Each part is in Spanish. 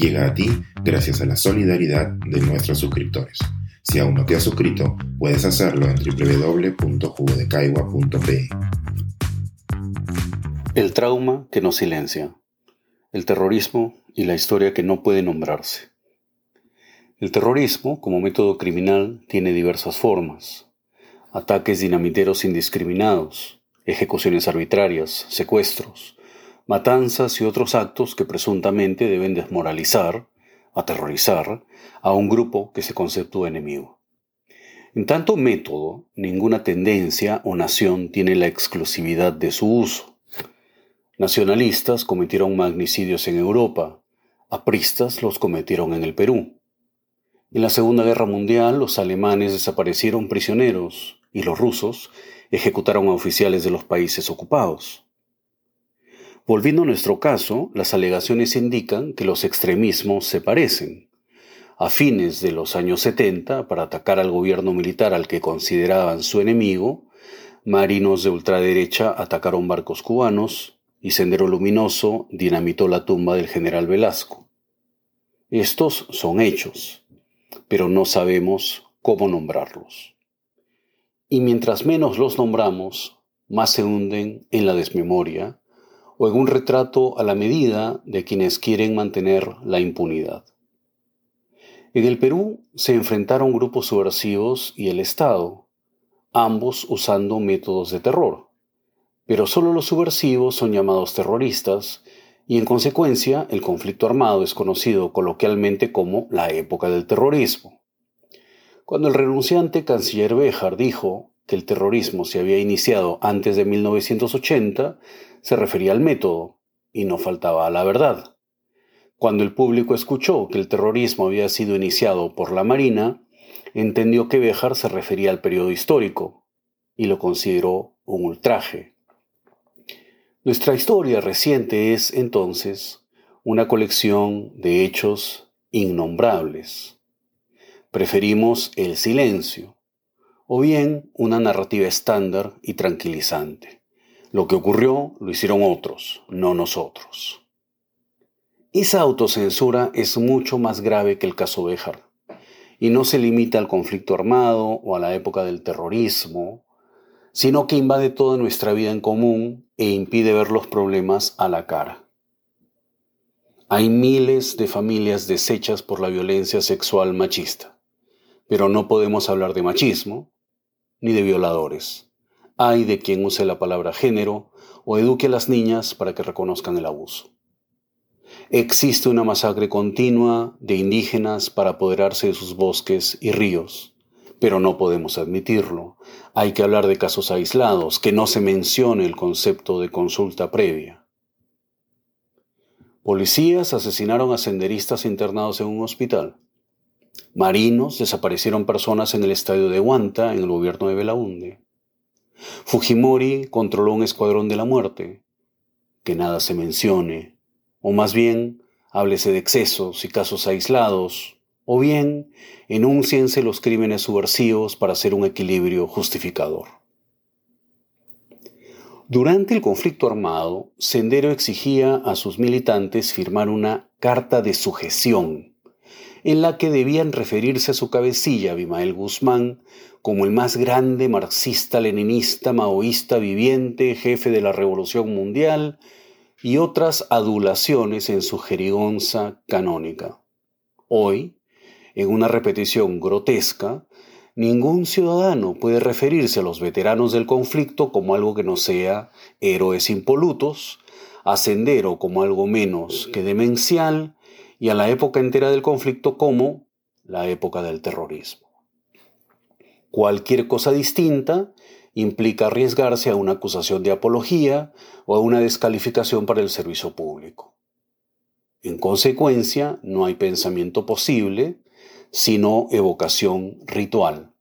llega a ti gracias a la solidaridad de nuestros suscriptores. Si aún no te has suscrito, puedes hacerlo en www.jugodecaigua.pe. El trauma que nos silencia. El terrorismo y la historia que no puede nombrarse. El terrorismo, como método criminal, tiene diversas formas. Ataques dinamiteros indiscriminados, ejecuciones arbitrarias, secuestros, matanzas y otros actos que presuntamente deben desmoralizar, aterrorizar a un grupo que se conceptúa enemigo. En tanto método, ninguna tendencia o nación tiene la exclusividad de su uso. Nacionalistas cometieron magnicidios en Europa, apristas los cometieron en el Perú. En la Segunda Guerra Mundial los alemanes desaparecieron prisioneros y los rusos ejecutaron a oficiales de los países ocupados. Volviendo a nuestro caso, las alegaciones indican que los extremismos se parecen. A fines de los años 70, para atacar al gobierno militar al que consideraban su enemigo, marinos de ultraderecha atacaron barcos cubanos y Sendero Luminoso dinamitó la tumba del general Velasco. Estos son hechos, pero no sabemos cómo nombrarlos. Y mientras menos los nombramos, más se hunden en la desmemoria o en un retrato a la medida de quienes quieren mantener la impunidad. En el Perú se enfrentaron grupos subversivos y el Estado, ambos usando métodos de terror, pero solo los subversivos son llamados terroristas y en consecuencia el conflicto armado es conocido coloquialmente como la época del terrorismo. Cuando el renunciante canciller Béjar dijo que el terrorismo se había iniciado antes de 1980, se refería al método, y no faltaba a la verdad. Cuando el público escuchó que el terrorismo había sido iniciado por la Marina, entendió que Béjar se refería al periodo histórico, y lo consideró un ultraje. Nuestra historia reciente es, entonces, una colección de hechos innombrables. Preferimos el silencio, o bien una narrativa estándar y tranquilizante. Lo que ocurrió lo hicieron otros, no nosotros. Esa autocensura es mucho más grave que el caso Béjar, y no se limita al conflicto armado o a la época del terrorismo, sino que invade toda nuestra vida en común e impide ver los problemas a la cara. Hay miles de familias deshechas por la violencia sexual machista, pero no podemos hablar de machismo ni de violadores hay de quien use la palabra género o eduque a las niñas para que reconozcan el abuso. Existe una masacre continua de indígenas para apoderarse de sus bosques y ríos, pero no podemos admitirlo. Hay que hablar de casos aislados, que no se mencione el concepto de consulta previa. Policías asesinaron a senderistas internados en un hospital. Marinos desaparecieron personas en el estadio de Huanta, en el gobierno de Belaunde. Fujimori controló un escuadrón de la muerte. Que nada se mencione, o más bien háblese de excesos y casos aislados, o bien enúnciense los crímenes subversivos para hacer un equilibrio justificador. Durante el conflicto armado, Sendero exigía a sus militantes firmar una carta de sujeción en la que debían referirse a su cabecilla, Abimael Guzmán, como el más grande marxista-leninista maoísta viviente, jefe de la Revolución Mundial, y otras adulaciones en su jerigonza canónica. Hoy, en una repetición grotesca, ningún ciudadano puede referirse a los veteranos del conflicto como algo que no sea héroes impolutos, ascender como algo menos que demencial, y a la época entera del conflicto como la época del terrorismo. Cualquier cosa distinta implica arriesgarse a una acusación de apología o a una descalificación para el servicio público. En consecuencia, no hay pensamiento posible, sino evocación ritual.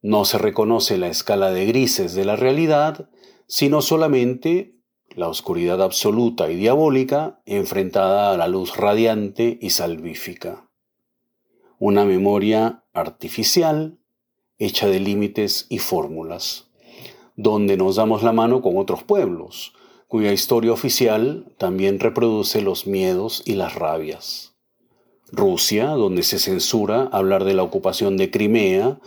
No se reconoce la escala de grises de la realidad, sino solamente la oscuridad absoluta y diabólica enfrentada a la luz radiante y salvífica. Una memoria artificial hecha de límites y fórmulas, donde nos damos la mano con otros pueblos, cuya historia oficial también reproduce los miedos y las rabias. Rusia, donde se censura hablar de la ocupación de Crimea,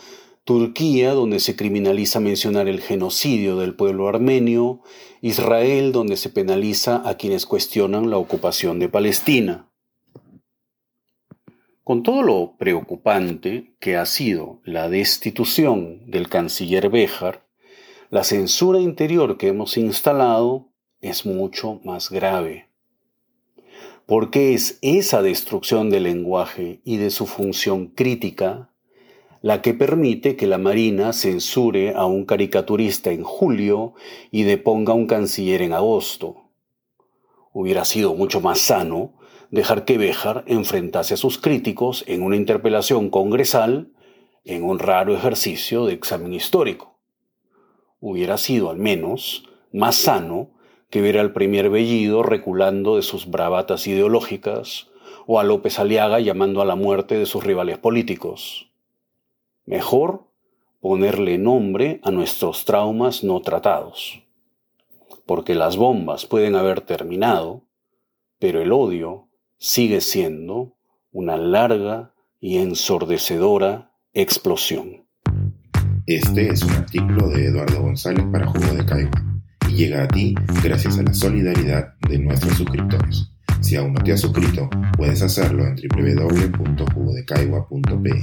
Turquía, donde se criminaliza mencionar el genocidio del pueblo armenio, Israel, donde se penaliza a quienes cuestionan la ocupación de Palestina. Con todo lo preocupante que ha sido la destitución del canciller Béjar, la censura interior que hemos instalado es mucho más grave porque es esa destrucción del lenguaje y de su función crítica la que permite que la Marina censure a un caricaturista en julio y deponga a un canciller en agosto. Hubiera sido mucho más sano dejar que Béjar enfrentase a sus críticos en una interpelación congresal en un raro ejercicio de examen histórico. Hubiera sido al menos más sano que ver al primer Bellido reculando de sus bravatas ideológicas o a López Aliaga llamando a la muerte de sus rivales políticos. Mejor ponerle nombre a nuestros traumas no tratados, porque las bombas pueden haber terminado, pero el odio sigue siendo una larga y ensordecedora explosión. Este es un artículo de Eduardo González para Jugo de Caigua llega a ti gracias a la solidaridad de nuestros suscriptores. Si aún no te has suscrito, puedes hacerlo en www.jugodecaigua.pe.